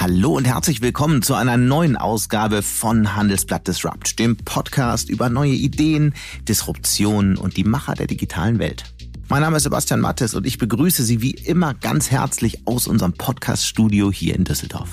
Hallo und herzlich willkommen zu einer neuen Ausgabe von Handelsblatt Disrupt, dem Podcast über neue Ideen, Disruptionen und die Macher der digitalen Welt. Mein Name ist Sebastian Mattes und ich begrüße Sie wie immer ganz herzlich aus unserem Podcast-Studio hier in Düsseldorf.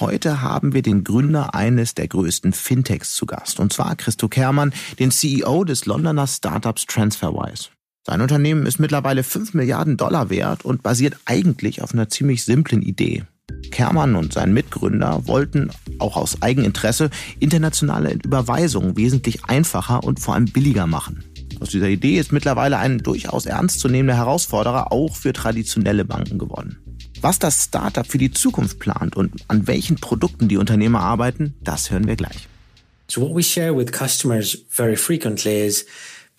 Heute haben wir den Gründer eines der größten Fintechs zu Gast, und zwar Christo Kermann, den CEO des Londoner Startups TransferWise. Sein Unternehmen ist mittlerweile 5 Milliarden Dollar wert und basiert eigentlich auf einer ziemlich simplen Idee. Kermann und sein Mitgründer wollten auch aus Eigeninteresse internationale Überweisungen wesentlich einfacher und vor allem billiger machen. Aus dieser Idee ist mittlerweile ein durchaus ernstzunehmender Herausforderer auch für traditionelle Banken geworden. Was das Startup für die Zukunft plant und an welchen Produkten die Unternehmer arbeiten, das hören wir gleich. So what we share with customers very frequently is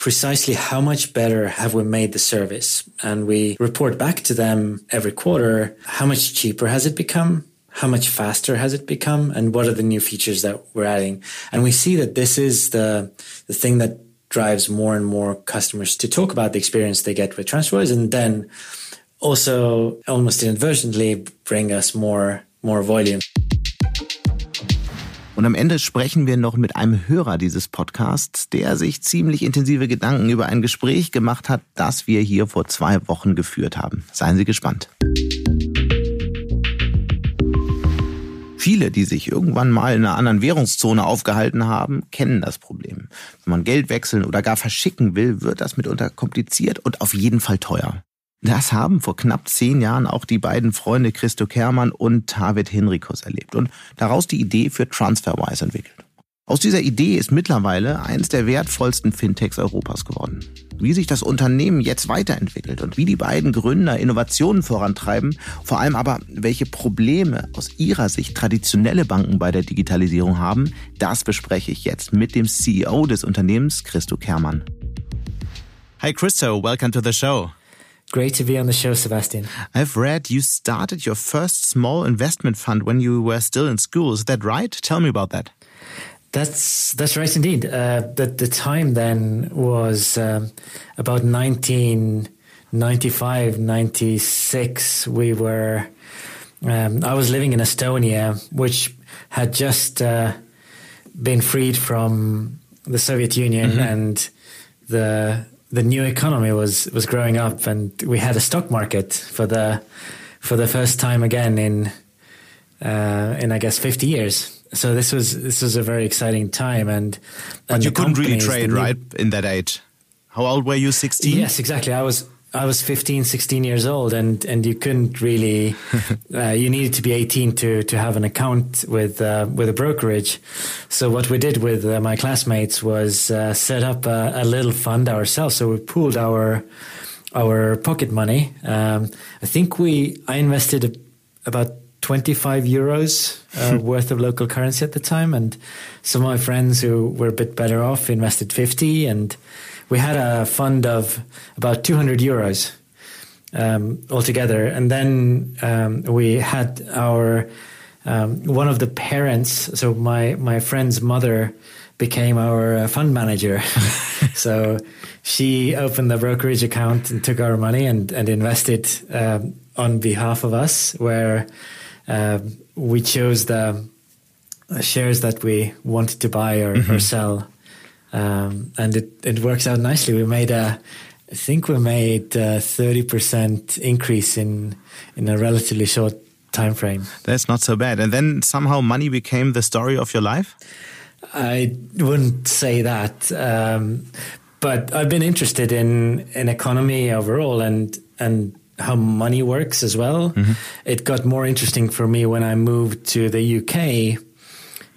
precisely how much better have we made the service? And we report back to them every quarter, how much cheaper has it become? How much faster has it become? And what are the new features that we're adding? And we see that this is the, the thing that drives more and more customers to talk about the experience they get with TransferWise and then also almost inadvertently bring us more, more volume. Und am Ende sprechen wir noch mit einem Hörer dieses Podcasts, der sich ziemlich intensive Gedanken über ein Gespräch gemacht hat, das wir hier vor zwei Wochen geführt haben. Seien Sie gespannt. Viele, die sich irgendwann mal in einer anderen Währungszone aufgehalten haben, kennen das Problem. Wenn man Geld wechseln oder gar verschicken will, wird das mitunter kompliziert und auf jeden Fall teuer. Das haben vor knapp zehn Jahren auch die beiden Freunde Christo Kermann und David Henrikus erlebt und daraus die Idee für TransferWise entwickelt. Aus dieser Idee ist mittlerweile eines der wertvollsten Fintechs Europas geworden. Wie sich das Unternehmen jetzt weiterentwickelt und wie die beiden Gründer Innovationen vorantreiben, vor allem aber welche Probleme aus ihrer Sicht traditionelle Banken bei der Digitalisierung haben, das bespreche ich jetzt mit dem CEO des Unternehmens, Christo Kermann. Hi Christo, welcome to the show. Great to be on the show, Sebastian. I've read you started your first small investment fund when you were still in school. Is that right? Tell me about that. That's that's right indeed. Uh, the the time then was um, about 1995, 96. We were. Um, I was living in Estonia, which had just uh, been freed from the Soviet Union, mm -hmm. and the the new economy was was growing up, and we had a stock market for the for the first time again in uh, in I guess fifty years. So this was this was a very exciting time, and, and but you couldn't really trade, right, in that age. How old were you? Sixteen. Yes, exactly. I was I was 15, 16 years old, and and you couldn't really. uh, you needed to be eighteen to to have an account with uh, with a brokerage. So what we did with uh, my classmates was uh, set up a, a, little fund ourselves. So we pooled our our pocket money. Um, I think we I invested about 25 euros uh, worth of local currency at the time, and some of my friends who were a bit better off invested 50 and we had a fund of about 200 euros um, altogether. And then um, we had our um, one of the parents, so my my friend's mother became our uh, fund manager. so she opened the brokerage account and took our money and and invested um, on behalf of us, where uh, we chose the shares that we wanted to buy or, mm -hmm. or sell um, and it, it works out nicely. We made a, I think we made a 30% increase in, in a relatively short time frame. That's not so bad. And then somehow money became the story of your life? I wouldn't say that. Um, but I've been interested in, in economy overall and, and how money works as well. Mm -hmm. It got more interesting for me when I moved to the UK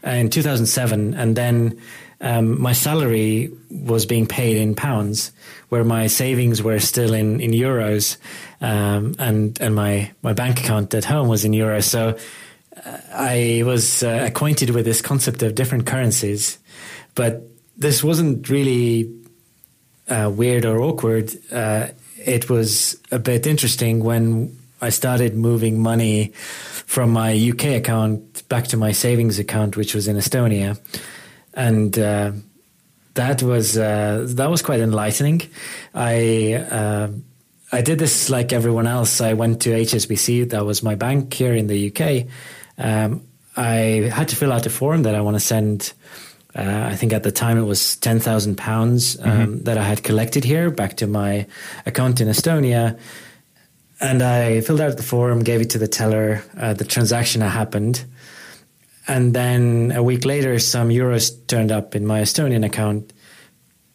in 2007 and then um, my salary was being paid in pounds, where my savings were still in in euros, um, and and my my bank account at home was in euros. So uh, I was uh, acquainted with this concept of different currencies, but this wasn't really uh, weird or awkward. Uh, it was a bit interesting when I started moving money from my UK account back to my savings account, which was in Estonia and uh, that was uh, that was quite enlightening. I uh, I did this like everyone else. I went to HSBC, that was my bank here in the UK. Um, I had to fill out a form that I want to send. Uh, I think at the time it was ten thousand pounds um, mm-hmm. that I had collected here back to my account in Estonia, and I filled out the form, gave it to the teller. Uh, the transaction happened, and then a week later, some euros turned up in my Estonian account,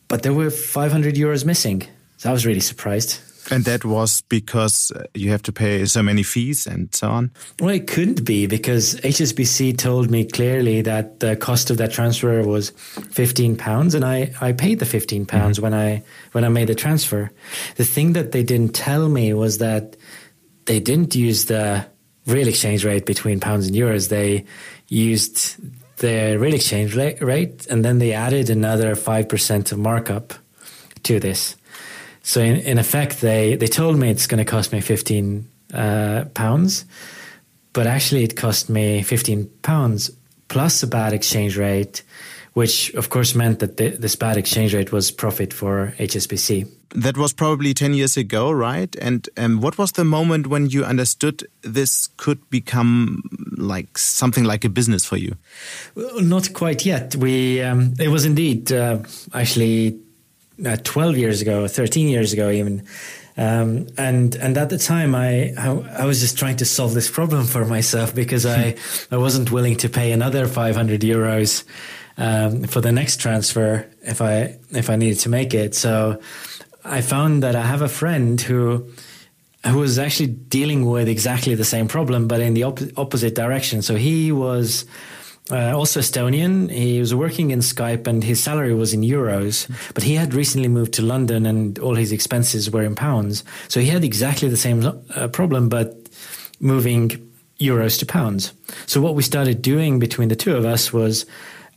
but there were five hundred euros missing. So I was really surprised. And that was because uh, you have to pay so many fees and so on? Well, it couldn't be because HSBC told me clearly that the cost of that transfer was 15 pounds and I, I paid the 15 pounds mm-hmm. when I when I made the transfer. The thing that they didn't tell me was that they didn't use the real exchange rate between pounds and euros. They used the real exchange rate and then they added another 5% of markup to this. So in, in effect, they, they told me it's going to cost me 15 uh, pounds, but actually it cost me 15 pounds plus a bad exchange rate, which of course meant that the, this bad exchange rate was profit for HSBC. That was probably 10 years ago, right? And um, what was the moment when you understood this could become like something like a business for you? Well, not quite yet. We um, it was indeed uh, actually uh, 12 years ago, 13 years ago, even. Um, and and at the time, I, I, I was just trying to solve this problem for myself because I I wasn't willing to pay another 500 euros um, for the next transfer if I if I needed to make it. So I found that I have a friend who who was actually dealing with exactly the same problem, but in the op- opposite direction. So he was uh, also Estonian. He was working in Skype and his salary was in euros, but he had recently moved to London and all his expenses were in pounds. So he had exactly the same uh, problem, but moving euros to pounds. So what we started doing between the two of us was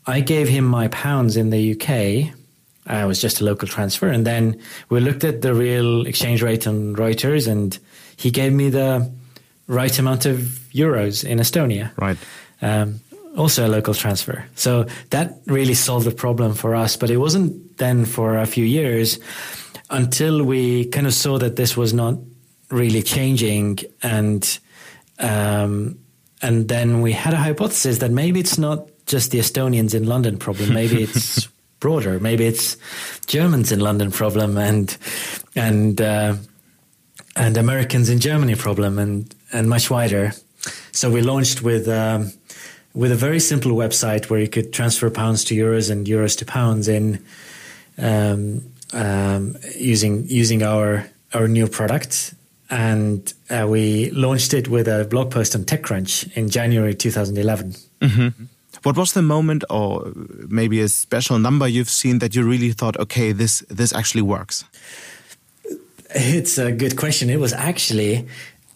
I gave him my pounds in the UK. I was just a local transfer. And then we looked at the real exchange rate on Reuters and he gave me the right amount of euros in Estonia. Right. Um, also a local transfer. So that really solved the problem for us. But it wasn't then for a few years until we kind of saw that this was not really changing and um, and then we had a hypothesis that maybe it's not just the Estonians in London problem. Maybe it's broader. Maybe it's Germans in London problem and and uh, and Americans in Germany problem and and much wider. So we launched with um, with a very simple website where you could transfer pounds to euros and euros to pounds in um, um, using using our our new product. And uh, we launched it with a blog post on TechCrunch in January 2011. Mm-hmm. What was the moment, or maybe a special number you've seen that you really thought, okay, this this actually works? It's a good question. It was actually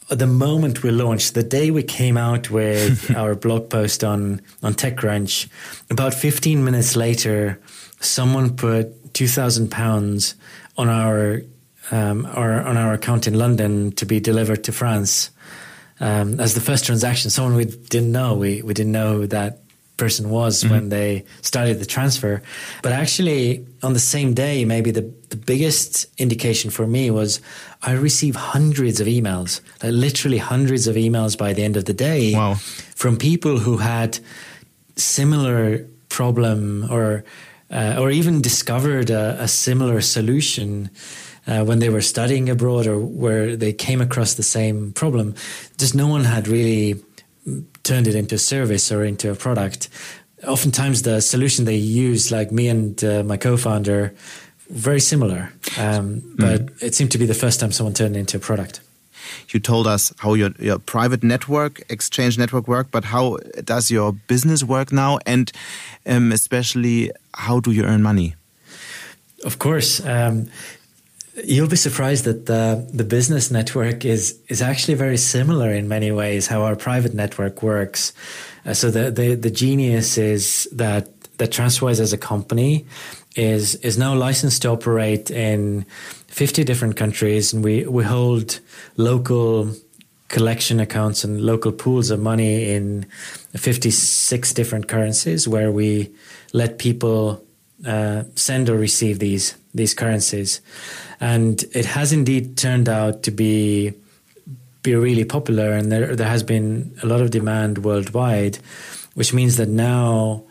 the moment we launched, the day we came out with our blog post on on TechCrunch, about 15 minutes later, someone put 2,000 pounds on our um, our on our account in London to be delivered to France um, as the first transaction. Someone we didn't know. We we didn't know that person was mm-hmm. when they started the transfer. But actually, on the same day, maybe the, the biggest indication for me was I received hundreds of emails, like literally hundreds of emails by the end of the day wow. from people who had similar problem or uh, or even discovered a, a similar solution. Uh, when they were studying abroad or where they came across the same problem, just no one had really turned it into a service or into a product. Oftentimes, the solution they use, like me and uh, my co-founder, very similar, um, mm. but it seemed to be the first time someone turned it into a product. You told us how your, your private network, exchange network work, but how does your business work now? And um, especially, how do you earn money? Of course. Um, You'll be surprised that the, the business network is is actually very similar in many ways how our private network works. Uh, so the, the the genius is that that Transferwise as a company is is now licensed to operate in 50 different countries and we we hold local collection accounts and local pools of money in 56 different currencies where we let people uh, send or receive these these currencies, and it has indeed turned out to be be really popular, and there there has been a lot of demand worldwide, which means that now.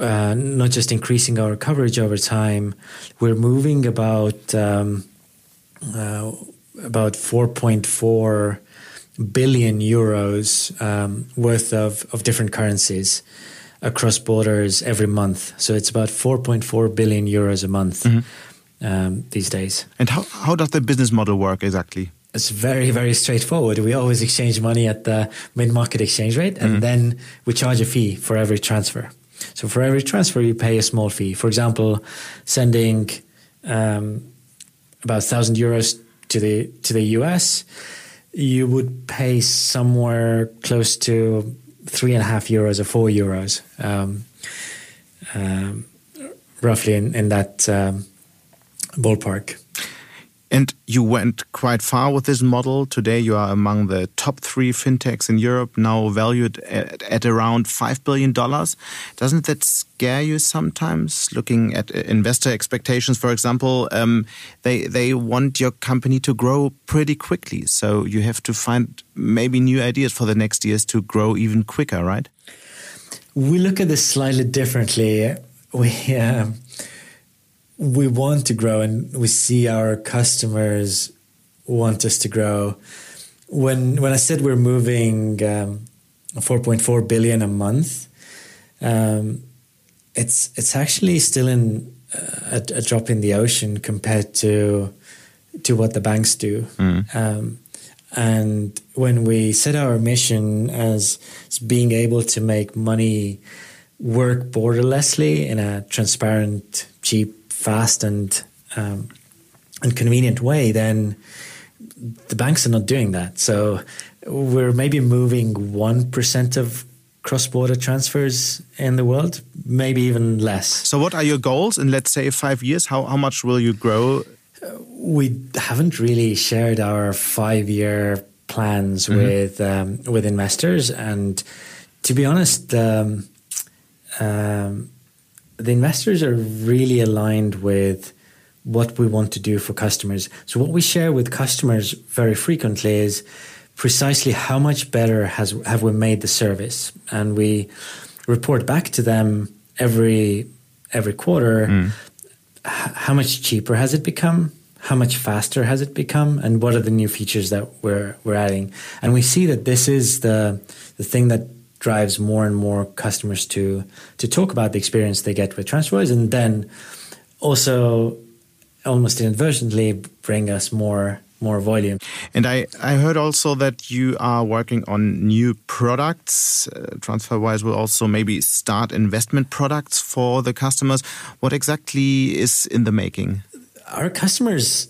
Uh, not just increasing our coverage over time, we're moving about um, uh, about 4.4 billion euros um, worth of, of different currencies across borders every month. So it's about 4.4 billion euros a month mm-hmm. um, these days. And how, how does the business model work exactly? It's very, very straightforward. We always exchange money at the mid market exchange rate, and mm-hmm. then we charge a fee for every transfer. So for every transfer, you pay a small fee. For example, sending um, about 1,000 euros to the to the US, you would pay somewhere close to three and a half euros or four euros, um, um, roughly in, in that um, ballpark. And you went quite far with this model. Today, you are among the top three fintechs in Europe, now valued at, at around $5 billion. Doesn't that scare you sometimes, looking at uh, investor expectations, for example? Um, they, they want your company to grow pretty quickly. So you have to find maybe new ideas for the next years to grow even quicker, right? We look at this slightly differently. We. Uh, we want to grow and we see our customers want us to grow. When when I said we're moving um, 4.4 billion a month, um, it's it's actually still in uh, a, a, drop in the ocean compared to to what the banks do. Mm. Um, and when we set our mission as, as being able to make money work borderlessly in a transparent, cheap fast and um, and convenient way, then the banks are not doing that. So we're maybe moving one percent of cross-border transfers in the world, maybe even less. So, what are your goals in, let's say, five years? How how much will you grow? Uh, we haven't really shared our five-year plans mm -hmm. with um, with investors, and to be honest. Um, um, the investors are really aligned with what we want to do for customers. So what we share with customers very frequently is precisely how much better has have we made the service, and we report back to them every every quarter mm. how much cheaper has it become, how much faster has it become, and what are the new features that we're we're adding. And we see that this is the the thing that drives more and more customers to to talk about the experience they get with TransferWise, and then also almost inadvertently bring us more more volume. And I, I heard also that you are working on new products. Uh, TransferWise will also maybe start investment products for the customers. What exactly is in the making? Our customers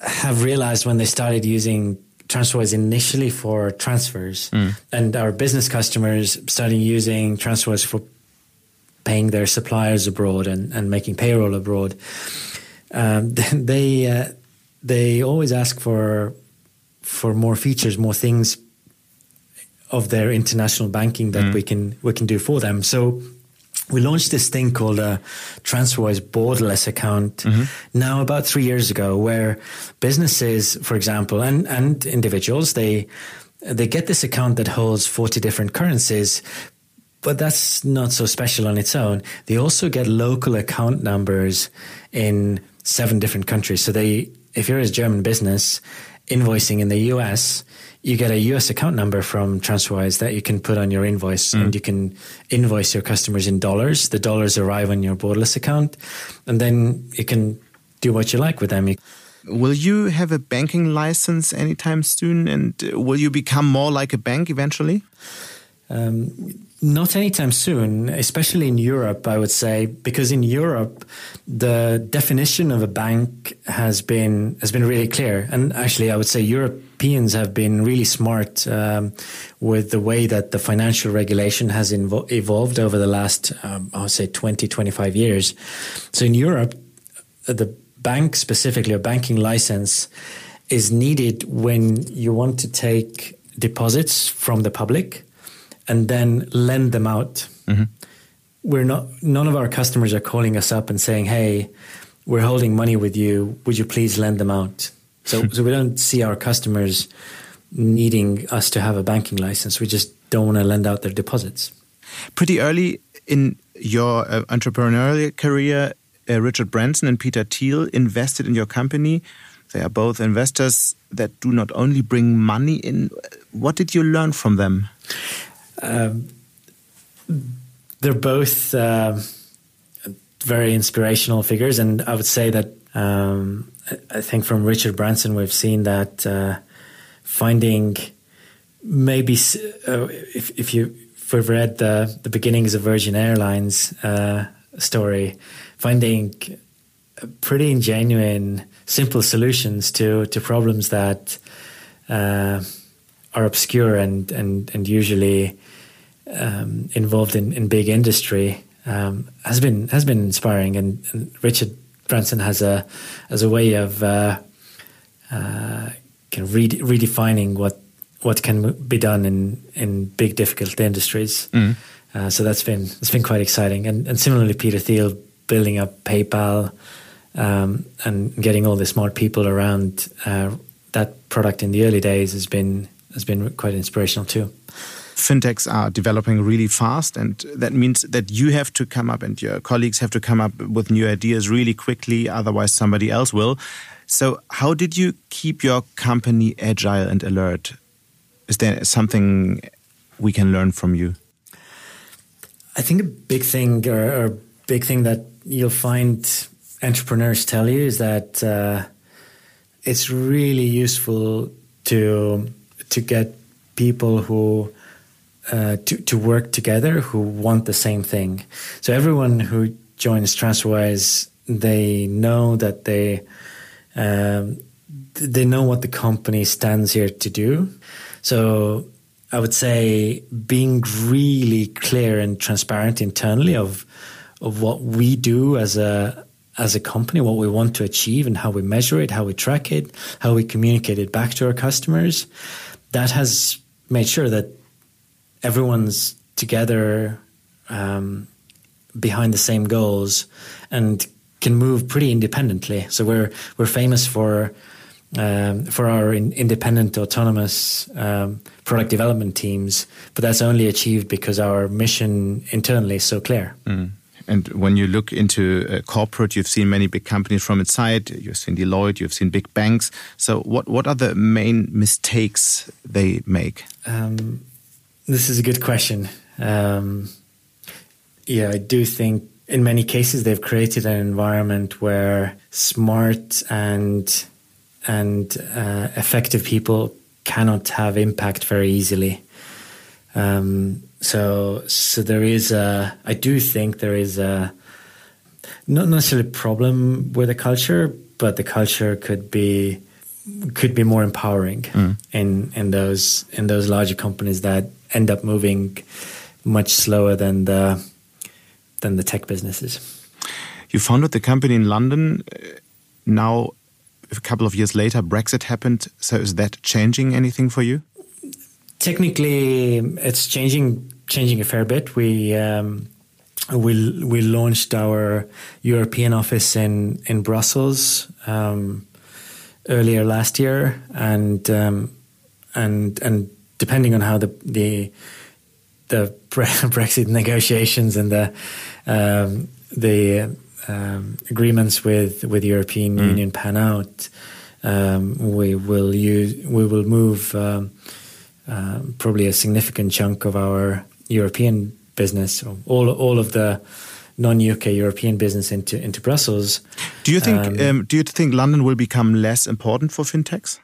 have realized when they started using TransferWise initially for transfers, mm. and our business customers started using TransferWise for paying their suppliers abroad and, and making payroll abroad. Um, they uh, they always ask for for more features, more things of their international banking that mm. we can we can do for them. So we launched this thing called a TransferWise borderless account mm-hmm. now about three years ago, where businesses, for example, and, and individuals, they they get this account that holds 40 different currencies, but that's not so special on its own. They also get local account numbers in seven different countries. So they, if you're a German business invoicing in the US, you get a US account number from TransferWise that you can put on your invoice mm. and you can invoice your customers in dollars. The dollars arrive on your borderless account and then you can do what you like with them. Will you have a banking license anytime soon and will you become more like a bank eventually? Um, not anytime soon, especially in Europe, I would say, because in Europe, the definition of a bank has been has been really clear. And actually, I would say Europeans have been really smart um, with the way that the financial regulation has invo- evolved over the last, um, I would say, 20, 25 years. So in Europe, the bank specifically, a banking license, is needed when you want to take deposits from the public and then lend them out. Mm-hmm. We're not. None of our customers are calling us up and saying, "Hey, we're holding money with you. Would you please lend them out? So, so we don't see our customers needing us to have a banking license. We just don't want to lend out their deposits. Pretty early in your uh, entrepreneurial career, uh, Richard Branson and Peter Thiel invested in your company. They are both investors that do not only bring money in. What did you learn from them? Um, they're both uh, very inspirational figures, and I would say that um, I think from Richard Branson we've seen that uh, finding maybe uh, if if you if we've read the the beginnings of Virgin Airlines uh, story, finding pretty genuine, simple solutions to to problems that uh, are obscure and and and usually um, involved in, in big industry um, has been has been inspiring. And, and, Richard Branson has a as a way of uh, uh, kind of redefining what what can be done in in big difficult industries. Mm. Uh, so that's been it's been quite exciting. And, and similarly, Peter Thiel building up PayPal um, and getting all the smart people around uh, that product in the early days has been has been quite inspirational too fintechs are developing really fast, and that means that you have to come up and your colleagues have to come up with new ideas really quickly, otherwise, somebody else will. So, how did you keep your company agile and alert? Is there something we can learn from you? I think a big thing, or, or big thing that you'll find entrepreneurs tell you is that uh, it's really useful to to get people who uh, to to work together who want the same thing. So everyone who joins Transferwise, they know that they um, they know what the company stands here to do. So I would say being really clear and transparent internally of of what we do as a as a company, what we want to achieve and how we measure it, how we track it, how we communicate it back to our customers. That has made sure that everyone's together um, behind the same goals and can move pretty independently. So we're we're famous for um, for our in, independent, autonomous um, product development teams, but that's only achieved because our mission internally is so clear. Mm. And when you look into uh, corporate, you've seen many big companies from inside. You've seen Deloitte, you've seen big banks. So, what what are the main mistakes they make? Um, this is a good question. Um, yeah, I do think in many cases they've created an environment where smart and and uh, effective people cannot have impact very easily. Um, so so there is a. I do think there is a not necessarily a problem with the culture, but the culture could be could be more empowering mm. in in those in those larger companies that end up moving much slower than the than the tech businesses. You founded the company in London. Now, a couple of years later, Brexit happened. So, is that changing anything for you? Technically, it's changing changing a fair bit. We um, we we launched our European office in in Brussels um, earlier last year, and um, and and depending on how the the the Brexit negotiations and the um, the um, agreements with with the European mm. Union pan out, um, we will use we will move um, uh, probably a significant chunk of our European business, all all of the non-UK European business into into Brussels. Do you think um, um, Do you think London will become less important for fintechs?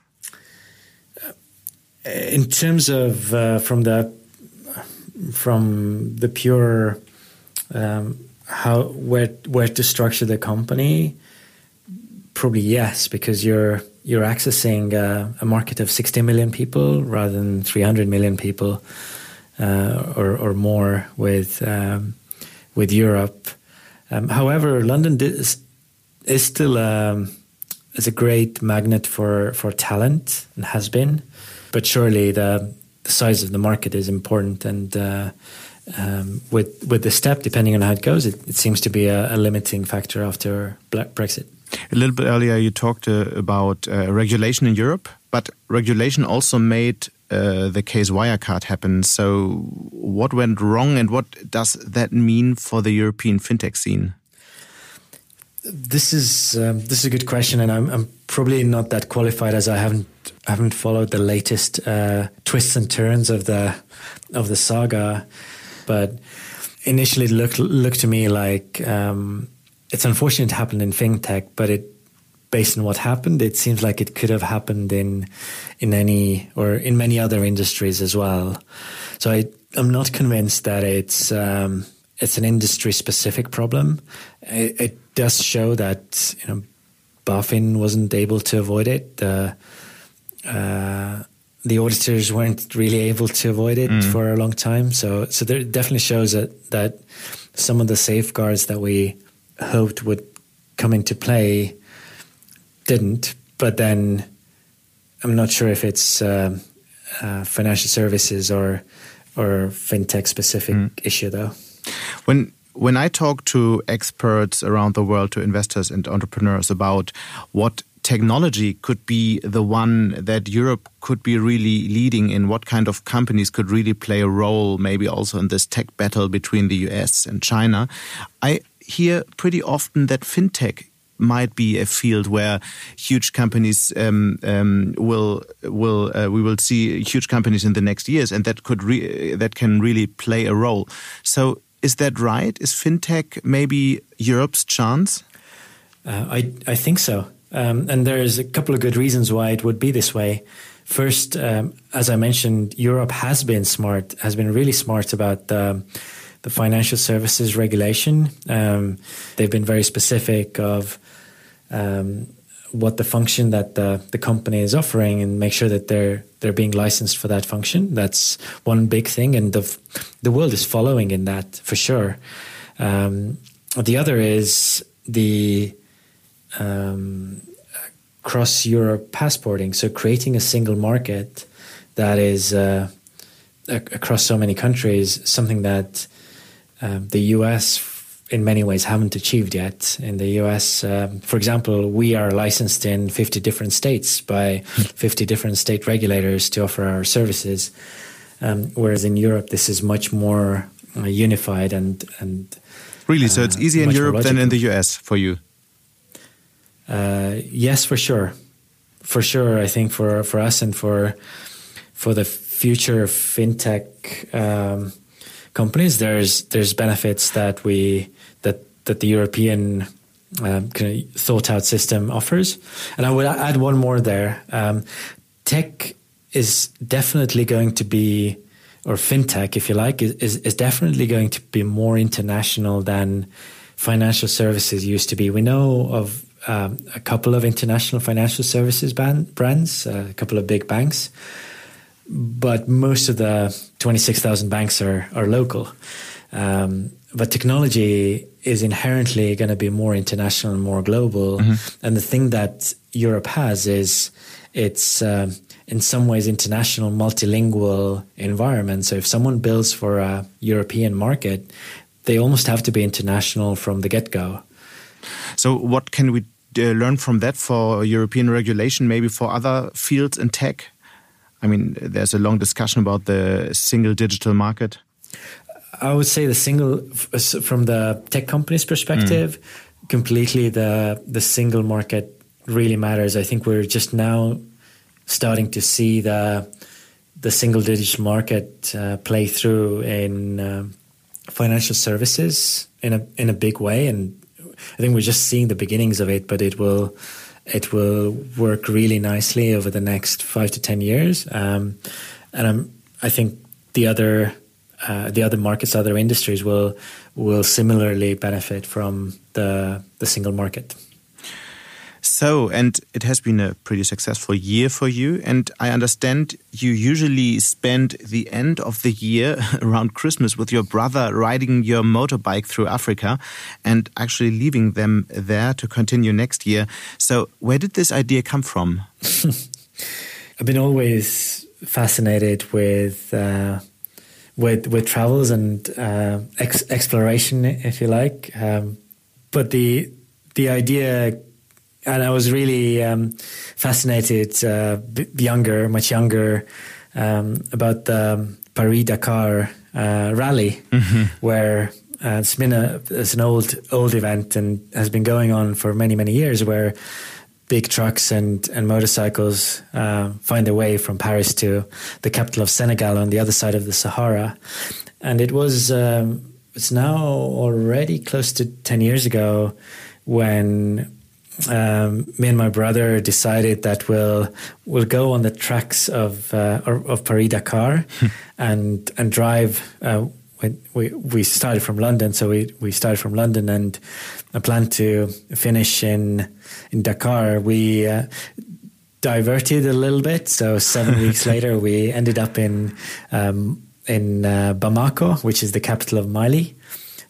In terms of uh, from the from the pure um, how where where to structure the company, probably yes, because you're you're accessing uh, a market of 60 million people rather than 300 million people uh, or or more with um, with Europe. Um, however, London is, is still um, is a great magnet for for talent and has been but surely the, the size of the market is important, and uh, um, with with the step, depending on how it goes, it, it seems to be a, a, limiting factor after Brexit. A little bit earlier, you talked uh, about uh, regulation in Europe, but regulation also made uh, the case Wirecard happen. So, what went wrong, and what does that mean for the European fintech scene? This is um, this is a good question, and I'm, I'm, probably not that qualified as I haven't haven't followed the latest uh, twists and turns of the of the saga. But initially, it looked looked to me like um, it's unfortunate it happened in fintech, but it based on what happened, it seems like it could have happened in in any or in many other industries as well. So I, I'm not convinced that it's um, it's an industry specific problem. It, it, does show that you know BaFin wasn't able to avoid it. Uh, uh, the auditors weren't really able to avoid it mm. for a long time. So so there definitely shows that that some of the safeguards that we hoped would come into play didn't. But then I'm not sure if it's uh, uh, financial services or or fintech specific mm. issue though. When when I talk to experts around the world, to investors and entrepreneurs about what technology could be the one that Europe could be really leading in, what kind of companies could really play a role, maybe also in this tech battle between the US and China, I hear pretty often that fintech might be a field where huge companies um, um, will will uh, we will see huge companies in the next years, and that could that can really play a role. So, is that right? Is fintech maybe Europe's chance? Uh, I I think so, um, and there's a couple of good reasons why it would be this way. First, um, as I mentioned, Europe has been smart, has been really smart about the, the financial services regulation. Um, they've been very specific of um, what the function that the, the company is offering and make sure that they're they're being licensed for that function. That's one big thing, and the the world is following in that for sure. Um, the other is the um, cross Europe passporting, so creating a single market that is uh, across so many countries, something that um, the US in many ways haven't achieved yet. In the US, um, for example, we are licensed in 50 different states by 50 different state regulators to offer our services. Um, whereas in Europe, this is much more uh, unified and and really. So it's uh, easier in Europe than in the US for you. Uh, yes, for sure, for sure. I think for for us and for for the future of fintech um, companies, there's there's benefits that we that that the European um, kind of thought out system offers. And I would add one more there. Um, tech is definitely going to be, or fintech, if you like, is, is definitely going to be more international than financial services used to be. We know of um, a couple of international financial services band, brands, uh, a couple of big banks, but most of the 26,000 banks are, are local. Um, but technology is inherently going to be more international and more global. Mm-hmm. And the thing that Europe has is it's uh, in some ways international, multilingual environment. So if someone builds for a European market, they almost have to be international from the get go. So what can we uh, learn from that for European regulation, maybe for other fields in tech? I mean, there's a long discussion about the single digital market. I would say the single from the tech company's perspective, mm. completely the the single market really matters. I think we're just now starting to see the the single digital market uh, play through in uh, financial services in a in a big way, and I think we're just seeing the beginnings of it. But it will it will work really nicely over the next five to ten years, um, and I'm, I think the other uh, the other markets, other industries will will similarly benefit from the the single market. So, and it has been a pretty successful year for you. And I understand you usually spend the end of the year around Christmas with your brother riding your motorbike through Africa and actually leaving them there to continue next year. So, where did this idea come from? I've been always fascinated with uh, with with travels and uh, ex- exploration, if you like. Um, but the the idea, and I was really um, fascinated, uh, b- younger, much younger, um, about the Paris Dakar uh, rally, mm-hmm. where uh, it's been a it's an old old event and has been going on for many many years, where big trucks and, and motorcycles uh, find their way from Paris to the capital of Senegal on the other side of the Sahara. And it was, um, it's now already close to 10 years ago when um, me and my brother decided that we'll we'll go on the tracks of uh, of Paris Dakar and and drive. Uh, we we started from London, so we we started from London and I plan to finish in in Dakar. We uh, diverted a little bit, so seven weeks later we ended up in um, in uh, Bamako, which is the capital of Mali.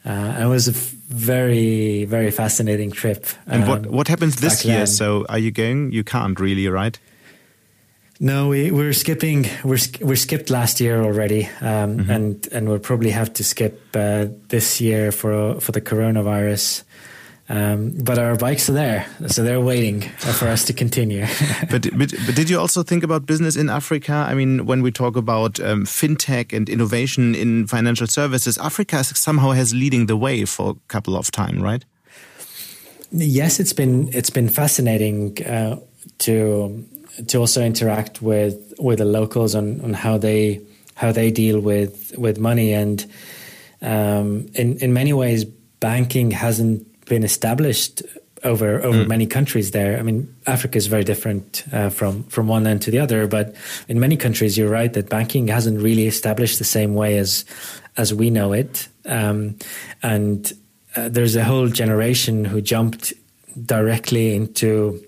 Uh, it was a very very fascinating trip. And um, what what happens this year? Then. So are you going? You can't really, right? No, we, we're skipping. We're we're skipped last year already, um, mm-hmm. and and we'll probably have to skip uh, this year for for the coronavirus. Um, but our bikes are there, so they're waiting for us to continue. but, but, but did you also think about business in Africa? I mean, when we talk about um, fintech and innovation in financial services, Africa somehow has leading the way for a couple of time, right? Yes, it's been it's been fascinating uh, to to also interact with with the locals on, on how they how they deal with with money and um, in in many ways banking hasn't been established over over mm. many countries there. I mean, Africa is very different uh, from from one end to the other, but in many countries, you're right that banking hasn't really established the same way as as we know it. Um, and uh, there's a whole generation who jumped directly into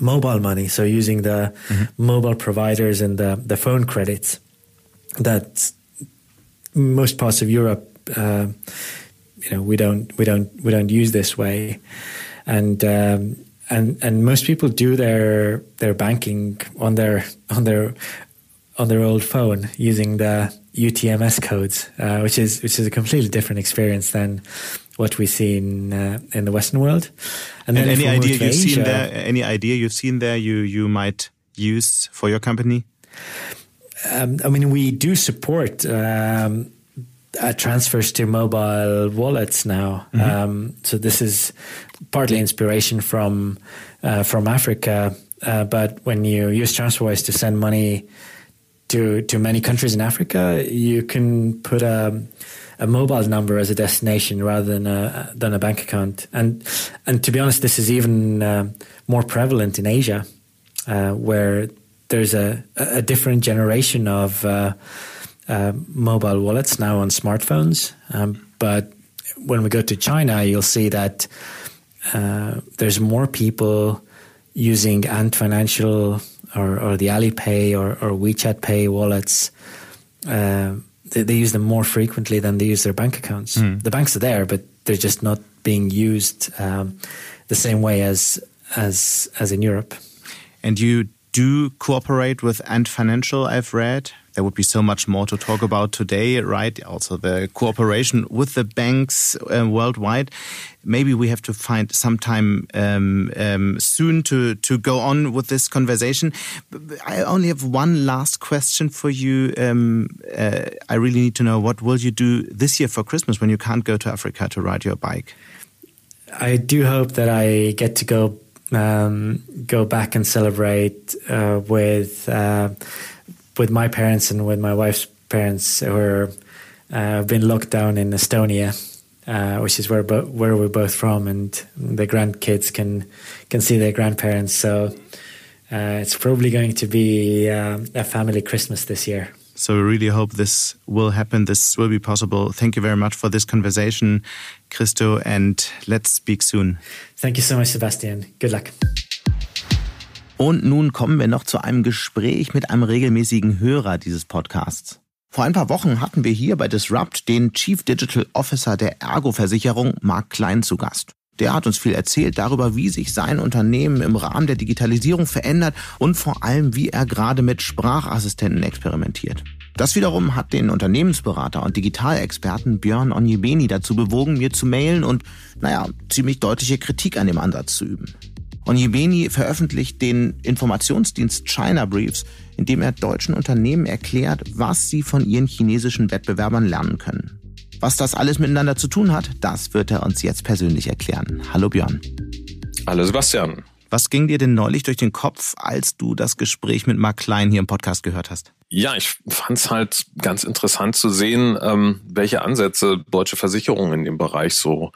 mobile money, so using the mm-hmm. mobile providers and the, the phone credits that most parts of Europe, uh, you know, we don't we don't we don't use this way, and um, and and most people do their their banking on their on their on their old phone using the UTMS codes, uh, which is which is a completely different experience than what we see in uh, in the Western world. And, and any idea you've Asia, seen there? Any idea you've seen there? You you might use for your company? Um, I mean, we do support um, uh, transfers to mobile wallets now. Mm-hmm. Um, so this is partly inspiration from uh, from Africa. Uh, but when you use TransferWise to send money to to many countries in Africa, you can put a a mobile number as a destination rather than a than a bank account. And and to be honest, this is even uh, more prevalent in Asia, uh, where there's a a different generation of uh, uh mobile wallets now on smartphones. Um, but when we go to China, you'll see that uh, there's more people using Ant Financial or, or the Alipay or, or WeChat Pay wallets. Uh, they, they, use them more frequently than they use their bank accounts. Mm. The banks are there, but they're just not being used um, the same way as as as in Europe. And you do cooperate with Ant Financial, I've read there would be so much more to talk about today, right? Also, the cooperation with the banks uh, worldwide. Maybe we have to find some time um, um, soon to to go on with this conversation. I only have one last question for you. Um, uh, I really need to know what will you do this year for Christmas when you can't go to Africa to ride your bike. I do hope that I get to go um, go back and celebrate uh, with uh, with my parents and with my wife's parents who are uh, been locked down in Estonia, uh, which is where bo- where we're both from, and the grandkids can can see their grandparents. So uh, it's probably going to be uh, a family Christmas this year. So we really hope this will happen. This will be possible. Thank you very much for this conversation, Kristo, and let's speak soon. Thank you so much, Sebastian. Good luck. Und nun kommen wir noch zu einem Gespräch mit einem regelmäßigen Hörer dieses Podcasts. Vor ein paar Wochen hatten wir hier bei Disrupt den Chief Digital Officer der Ergo-Versicherung, Mark Klein, zu Gast. Der hat uns viel erzählt darüber, wie sich sein Unternehmen im Rahmen der Digitalisierung verändert und vor allem, wie er gerade mit Sprachassistenten experimentiert. Das wiederum hat den Unternehmensberater und Digitalexperten Björn Onjebeni dazu bewogen, mir zu mailen und, naja, ziemlich deutliche Kritik an dem Ansatz zu üben. Onjebeni veröffentlicht den Informationsdienst China Briefs, in dem er deutschen Unternehmen erklärt, was sie von ihren chinesischen Wettbewerbern lernen können. Was das alles miteinander zu tun hat, das wird er uns jetzt persönlich erklären. Hallo Björn. Hallo Sebastian. Was ging dir denn neulich durch den Kopf, als du das Gespräch mit Mark Klein hier im Podcast gehört hast? Ja, ich fand es halt ganz interessant zu sehen, ähm, welche Ansätze deutsche Versicherungen in dem Bereich so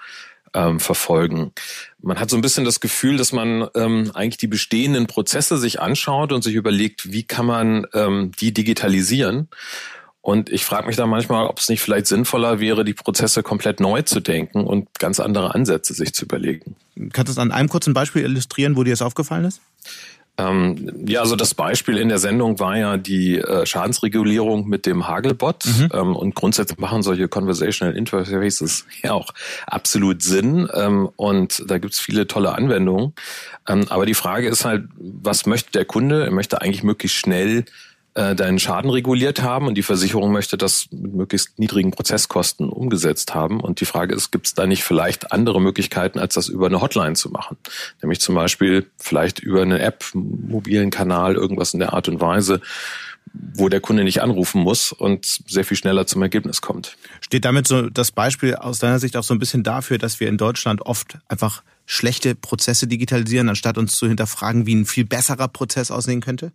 ähm, verfolgen. Man hat so ein bisschen das Gefühl, dass man ähm, eigentlich die bestehenden Prozesse sich anschaut und sich überlegt, wie kann man ähm, die digitalisieren und ich frage mich da manchmal, ob es nicht vielleicht sinnvoller wäre, die Prozesse komplett neu zu denken und ganz andere Ansätze sich zu überlegen. Kannst du es an einem kurzen Beispiel illustrieren, wo dir das aufgefallen ist? Ähm, ja, also das Beispiel in der Sendung war ja die äh, Schadensregulierung mit dem Hagelbot. Mhm. Ähm, und grundsätzlich machen solche Conversational Interfaces ja auch absolut Sinn. Ähm, und da gibt's viele tolle Anwendungen. Ähm, aber die Frage ist halt, was möchte der Kunde? Er möchte eigentlich möglichst schnell äh, deinen Schaden reguliert haben und die Versicherung möchte das mit möglichst niedrigen Prozesskosten umgesetzt haben. Und die Frage ist, gibt es da nicht vielleicht andere Möglichkeiten, als das über eine Hotline zu machen? Nämlich zum Beispiel vielleicht über eine App, mobilen Kanal, irgendwas in der Art und Weise, wo der Kunde nicht anrufen muss und sehr viel schneller zum Ergebnis kommt. Steht damit so das Beispiel aus deiner Sicht auch so ein bisschen dafür, dass wir in Deutschland oft einfach schlechte Prozesse digitalisieren, anstatt uns zu hinterfragen, wie ein viel besserer Prozess aussehen könnte?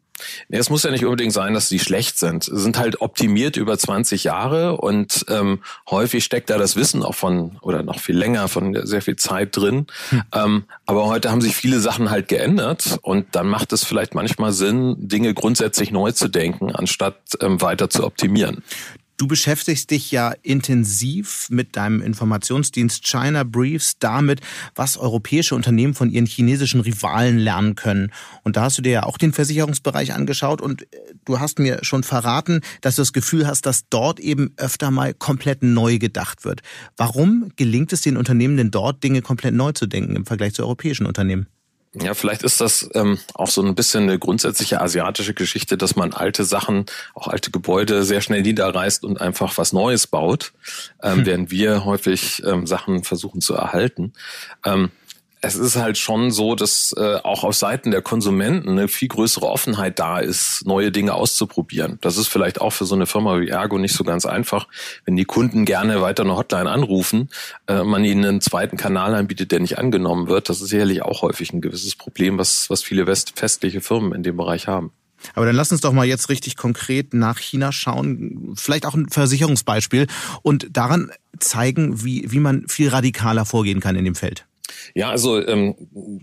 Nee, es muss ja nicht unbedingt sein, dass sie schlecht sind. Sie sind halt optimiert über 20 Jahre und ähm, häufig steckt da das Wissen auch von, oder noch viel länger, von sehr viel Zeit drin. Hm. Ähm, aber heute haben sich viele Sachen halt geändert und dann macht es vielleicht manchmal Sinn, Dinge grundsätzlich neu zu denken, anstatt ähm, weiter zu optimieren. Du beschäftigst dich ja intensiv mit deinem Informationsdienst China Briefs damit, was europäische Unternehmen von ihren chinesischen Rivalen lernen können. Und da hast du dir ja auch den Versicherungsbereich angeschaut und äh, du hast mir schon verraten, dass du das Gefühl hast, dass dort eben öfter mal komplett neu gedacht wird. Warum gelingt es den Unternehmen denn dort, Dinge komplett neu zu denken im Vergleich zu europäischen Unternehmen? Ja, vielleicht ist das ähm, auch so ein bisschen eine grundsätzliche asiatische Geschichte, dass man alte Sachen, auch alte Gebäude sehr schnell niederreißt und einfach was Neues baut, ähm, hm. während wir häufig ähm, Sachen versuchen zu erhalten. Ähm, es ist halt schon so, dass äh, auch auf Seiten der Konsumenten eine viel größere Offenheit da ist, neue Dinge auszuprobieren. Das ist vielleicht auch für so eine Firma wie Ergo nicht so ganz einfach, wenn die Kunden gerne weiter eine Hotline anrufen, äh, man ihnen einen zweiten Kanal anbietet, der nicht angenommen wird. Das ist sicherlich auch häufig ein gewisses Problem, was, was viele westfestliche Firmen in dem Bereich haben. Aber dann lass uns doch mal jetzt richtig konkret nach China schauen, vielleicht auch ein Versicherungsbeispiel und daran zeigen, wie, wie man viel radikaler vorgehen kann in dem Feld. Ja, also ähm,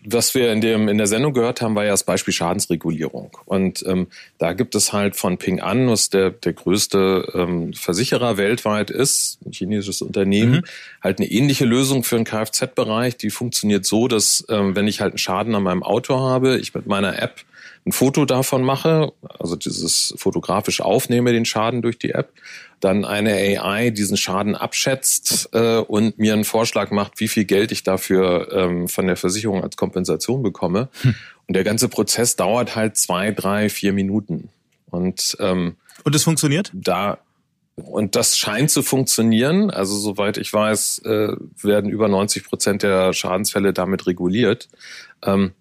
was wir in dem in der Sendung gehört haben, war ja das Beispiel Schadensregulierung. Und ähm, da gibt es halt von Ping An, was der der größte ähm, Versicherer weltweit ist, ein chinesisches Unternehmen, mhm. halt eine ähnliche Lösung für den Kfz-Bereich. Die funktioniert so, dass ähm, wenn ich halt einen Schaden an meinem Auto habe, ich mit meiner App ein Foto davon mache, also dieses fotografisch aufnehme den Schaden durch die App dann eine AI diesen Schaden abschätzt äh, und mir einen Vorschlag macht, wie viel Geld ich dafür ähm, von der Versicherung als Kompensation bekomme. Hm. Und der ganze Prozess dauert halt zwei, drei, vier Minuten. Und ähm, und es funktioniert? Da und das scheint zu funktionieren. Also soweit ich weiß, äh, werden über 90 Prozent der Schadensfälle damit reguliert. Ähm,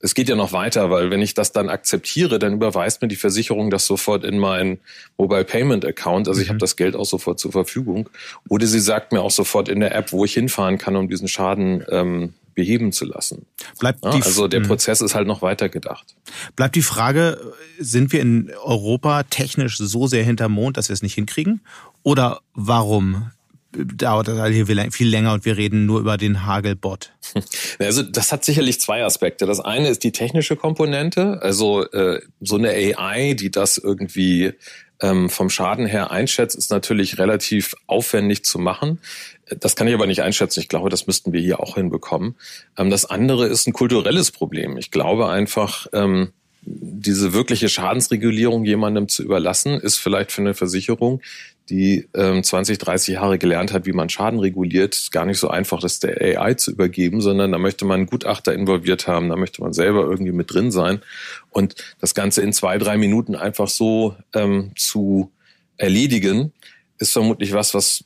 es geht ja noch weiter, weil wenn ich das dann akzeptiere, dann überweist mir die Versicherung das sofort in meinen Mobile Payment Account. Also ich mhm. habe das Geld auch sofort zur Verfügung. Oder sie sagt mir auch sofort in der App, wo ich hinfahren kann, um diesen Schaden ähm, beheben zu lassen. Bleibt ja, also der mhm. Prozess ist halt noch weiter gedacht. Bleibt die Frage, sind wir in Europa technisch so sehr hinterm Mond, dass wir es nicht hinkriegen? Oder warum dauert das halt hier viel länger und wir reden nur über den Hagelbot. Also das hat sicherlich zwei Aspekte. Das eine ist die technische Komponente, also äh, so eine AI, die das irgendwie ähm, vom Schaden her einschätzt, ist natürlich relativ aufwendig zu machen. Das kann ich aber nicht einschätzen. Ich glaube, das müssten wir hier auch hinbekommen. Ähm, das andere ist ein kulturelles Problem. Ich glaube einfach, ähm, diese wirkliche Schadensregulierung jemandem zu überlassen, ist vielleicht für eine Versicherung, die ähm, 20, 30 Jahre gelernt hat, wie man Schaden reguliert, gar nicht so einfach, das der AI zu übergeben, sondern da möchte man einen Gutachter involviert haben, da möchte man selber irgendwie mit drin sein. Und das Ganze in zwei, drei Minuten einfach so ähm, zu erledigen, ist vermutlich was, was,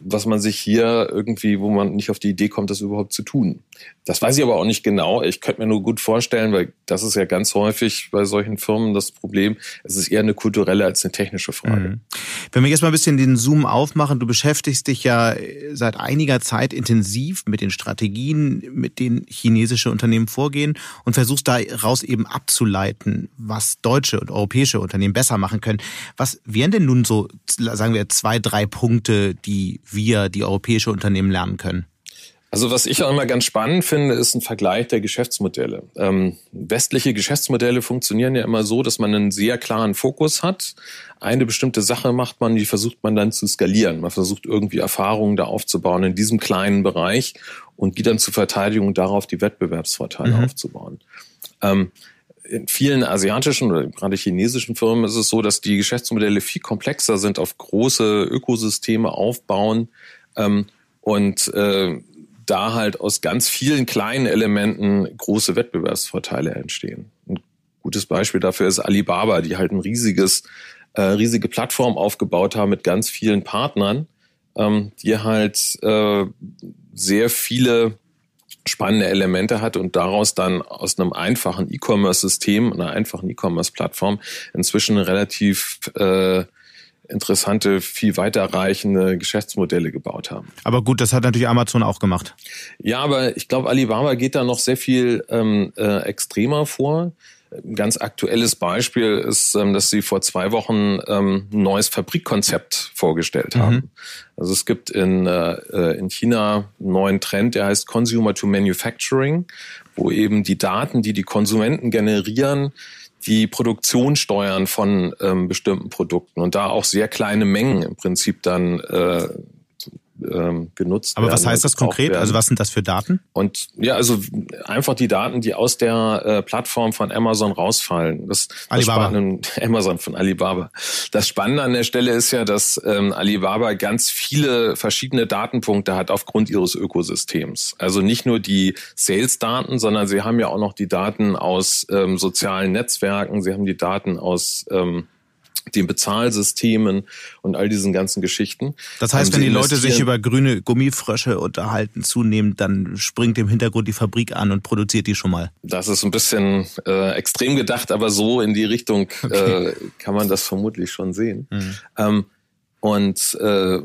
was man sich hier irgendwie, wo man nicht auf die Idee kommt, das überhaupt zu tun. Das weiß ich aber auch nicht genau. Ich könnte mir nur gut vorstellen, weil das ist ja ganz häufig bei solchen Firmen das Problem. Es ist eher eine kulturelle als eine technische Frage. Mhm. Wenn wir jetzt mal ein bisschen den Zoom aufmachen, du beschäftigst dich ja seit einiger Zeit intensiv mit den Strategien, mit denen chinesische Unternehmen vorgehen und versuchst daraus eben abzuleiten, was deutsche und europäische Unternehmen besser machen können. Was wären denn nun so, sagen wir, zwei zwei, drei Punkte, die wir, die europäische Unternehmen lernen können? Also was ich auch immer ganz spannend finde, ist ein Vergleich der Geschäftsmodelle. Ähm, westliche Geschäftsmodelle funktionieren ja immer so, dass man einen sehr klaren Fokus hat. Eine bestimmte Sache macht man, die versucht man dann zu skalieren. Man versucht irgendwie Erfahrungen da aufzubauen in diesem kleinen Bereich und die dann zur Verteidigung darauf die Wettbewerbsvorteile mhm. aufzubauen. Ähm, in vielen asiatischen oder gerade chinesischen Firmen ist es so, dass die Geschäftsmodelle viel komplexer sind, auf große Ökosysteme aufbauen ähm, und äh, da halt aus ganz vielen kleinen Elementen große Wettbewerbsvorteile entstehen. Ein gutes Beispiel dafür ist Alibaba, die halt ein riesiges, äh, riesige Plattform aufgebaut haben mit ganz vielen Partnern, ähm, die halt äh, sehr viele spannende Elemente hat und daraus dann aus einem einfachen E-Commerce-System, einer einfachen E-Commerce-Plattform inzwischen relativ äh, interessante, viel weiterreichende Geschäftsmodelle gebaut haben. Aber gut, das hat natürlich Amazon auch gemacht. Ja, aber ich glaube, Alibaba geht da noch sehr viel ähm, äh, extremer vor. Ein ganz aktuelles Beispiel ist, ähm, dass sie vor zwei Wochen ähm, ein neues Fabrikkonzept vorgestellt haben. Mhm. Also es gibt in, äh, äh, in China einen neuen Trend, der heißt Consumer to Manufacturing, wo eben die Daten, die die Konsumenten generieren, die Produktion steuern von ähm, bestimmten Produkten und da auch sehr kleine Mengen im Prinzip dann äh, ähm, genutzt Aber was heißt das konkret? Also was sind das für Daten? Und ja, also einfach die Daten, die aus der äh, Plattform von Amazon rausfallen. Das, Alibaba. Das Amazon von Alibaba. Das Spannende an der Stelle ist ja, dass ähm, Alibaba ganz viele verschiedene Datenpunkte hat aufgrund ihres Ökosystems. Also nicht nur die Sales-Daten, sondern sie haben ja auch noch die Daten aus ähm, sozialen Netzwerken, sie haben die Daten aus ähm, den Bezahlsystemen und all diesen ganzen Geschichten. Das heißt, wenn die Leute sich über grüne Gummifrösche unterhalten zunehmend, dann springt im Hintergrund die Fabrik an und produziert die schon mal. Das ist ein bisschen äh, extrem gedacht, aber so in die Richtung okay. äh, kann man das vermutlich schon sehen. Mhm. Ähm, und äh,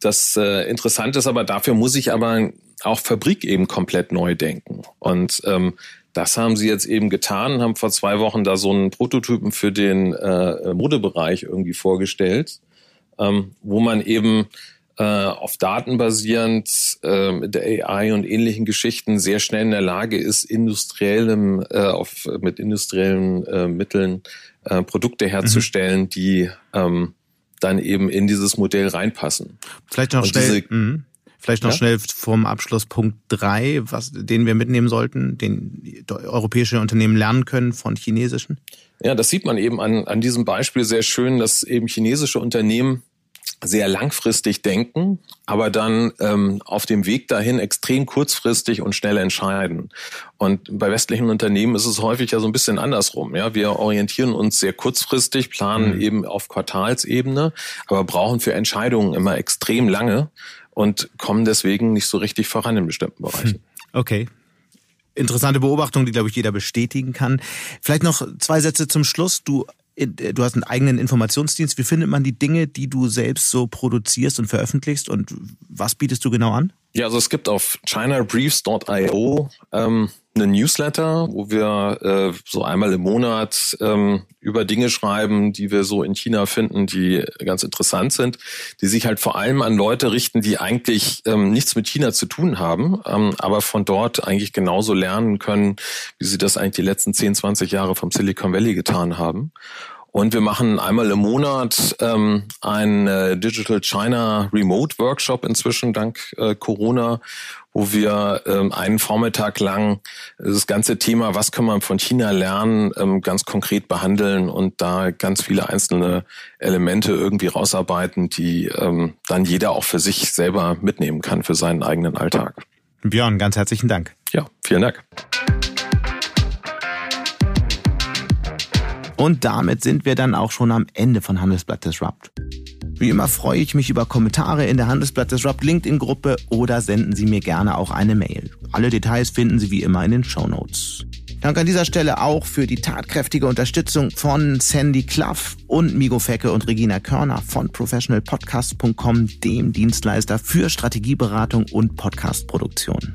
das äh, Interessante ist aber, dafür muss ich aber auch Fabrik eben komplett neu denken. Und ähm, das haben sie jetzt eben getan, haben vor zwei Wochen da so einen Prototypen für den äh, Modebereich irgendwie vorgestellt, ähm, wo man eben äh, auf Daten basierend äh, mit der AI und ähnlichen Geschichten sehr schnell in der Lage ist, industriellem, äh, auf, mit industriellen äh, Mitteln äh, Produkte herzustellen, mhm. die ähm, dann eben in dieses Modell reinpassen. Vielleicht noch und schnell. Diese, mhm. Vielleicht noch ja? schnell vom Abschluss Punkt drei, was, den wir mitnehmen sollten, den europäische Unternehmen lernen können von chinesischen. Ja, das sieht man eben an, an diesem Beispiel sehr schön, dass eben chinesische Unternehmen sehr langfristig denken, aber dann ähm, auf dem Weg dahin extrem kurzfristig und schnell entscheiden. Und bei westlichen Unternehmen ist es häufig ja so ein bisschen andersrum. Ja, wir orientieren uns sehr kurzfristig, planen mhm. eben auf Quartalsebene, aber brauchen für Entscheidungen immer extrem lange und kommen deswegen nicht so richtig voran in bestimmten Bereichen. Hm. Okay. Interessante Beobachtung, die, glaube ich, jeder bestätigen kann. Vielleicht noch zwei Sätze zum Schluss. Du du hast einen eigenen Informationsdienst. Wie findet man die Dinge, die du selbst so produzierst und veröffentlichst und was bietest du genau an? Ja, also es gibt auf chinabriefs.io ähm, einen Newsletter, wo wir äh, so einmal im Monat ähm, über Dinge schreiben, die wir so in China finden, die ganz interessant sind, die sich halt vor allem an Leute richten, die eigentlich ähm, nichts mit China zu tun haben, ähm, aber von dort eigentlich genauso lernen können, wie sie das eigentlich die letzten 10, 20 Jahre vom Silicon Valley getan haben. Und wir machen einmal im Monat ähm, einen äh, Digital China Remote Workshop inzwischen dank äh, Corona, wo wir ähm, einen Vormittag lang das ganze Thema, was kann man von China lernen, ähm, ganz konkret behandeln und da ganz viele einzelne Elemente irgendwie rausarbeiten, die ähm, dann jeder auch für sich selber mitnehmen kann für seinen eigenen Alltag. Björn, ganz herzlichen Dank. Ja, vielen Dank. Und damit sind wir dann auch schon am Ende von Handelsblatt Disrupt. Wie immer freue ich mich über Kommentare in der Handelsblatt Disrupt LinkedIn-Gruppe oder senden Sie mir gerne auch eine Mail. Alle Details finden Sie wie immer in den Show Notes. Dank an dieser Stelle auch für die tatkräftige Unterstützung von Sandy Clough und Migo Fecke und Regina Körner von professionalpodcast.com, dem Dienstleister für Strategieberatung und Podcastproduktion.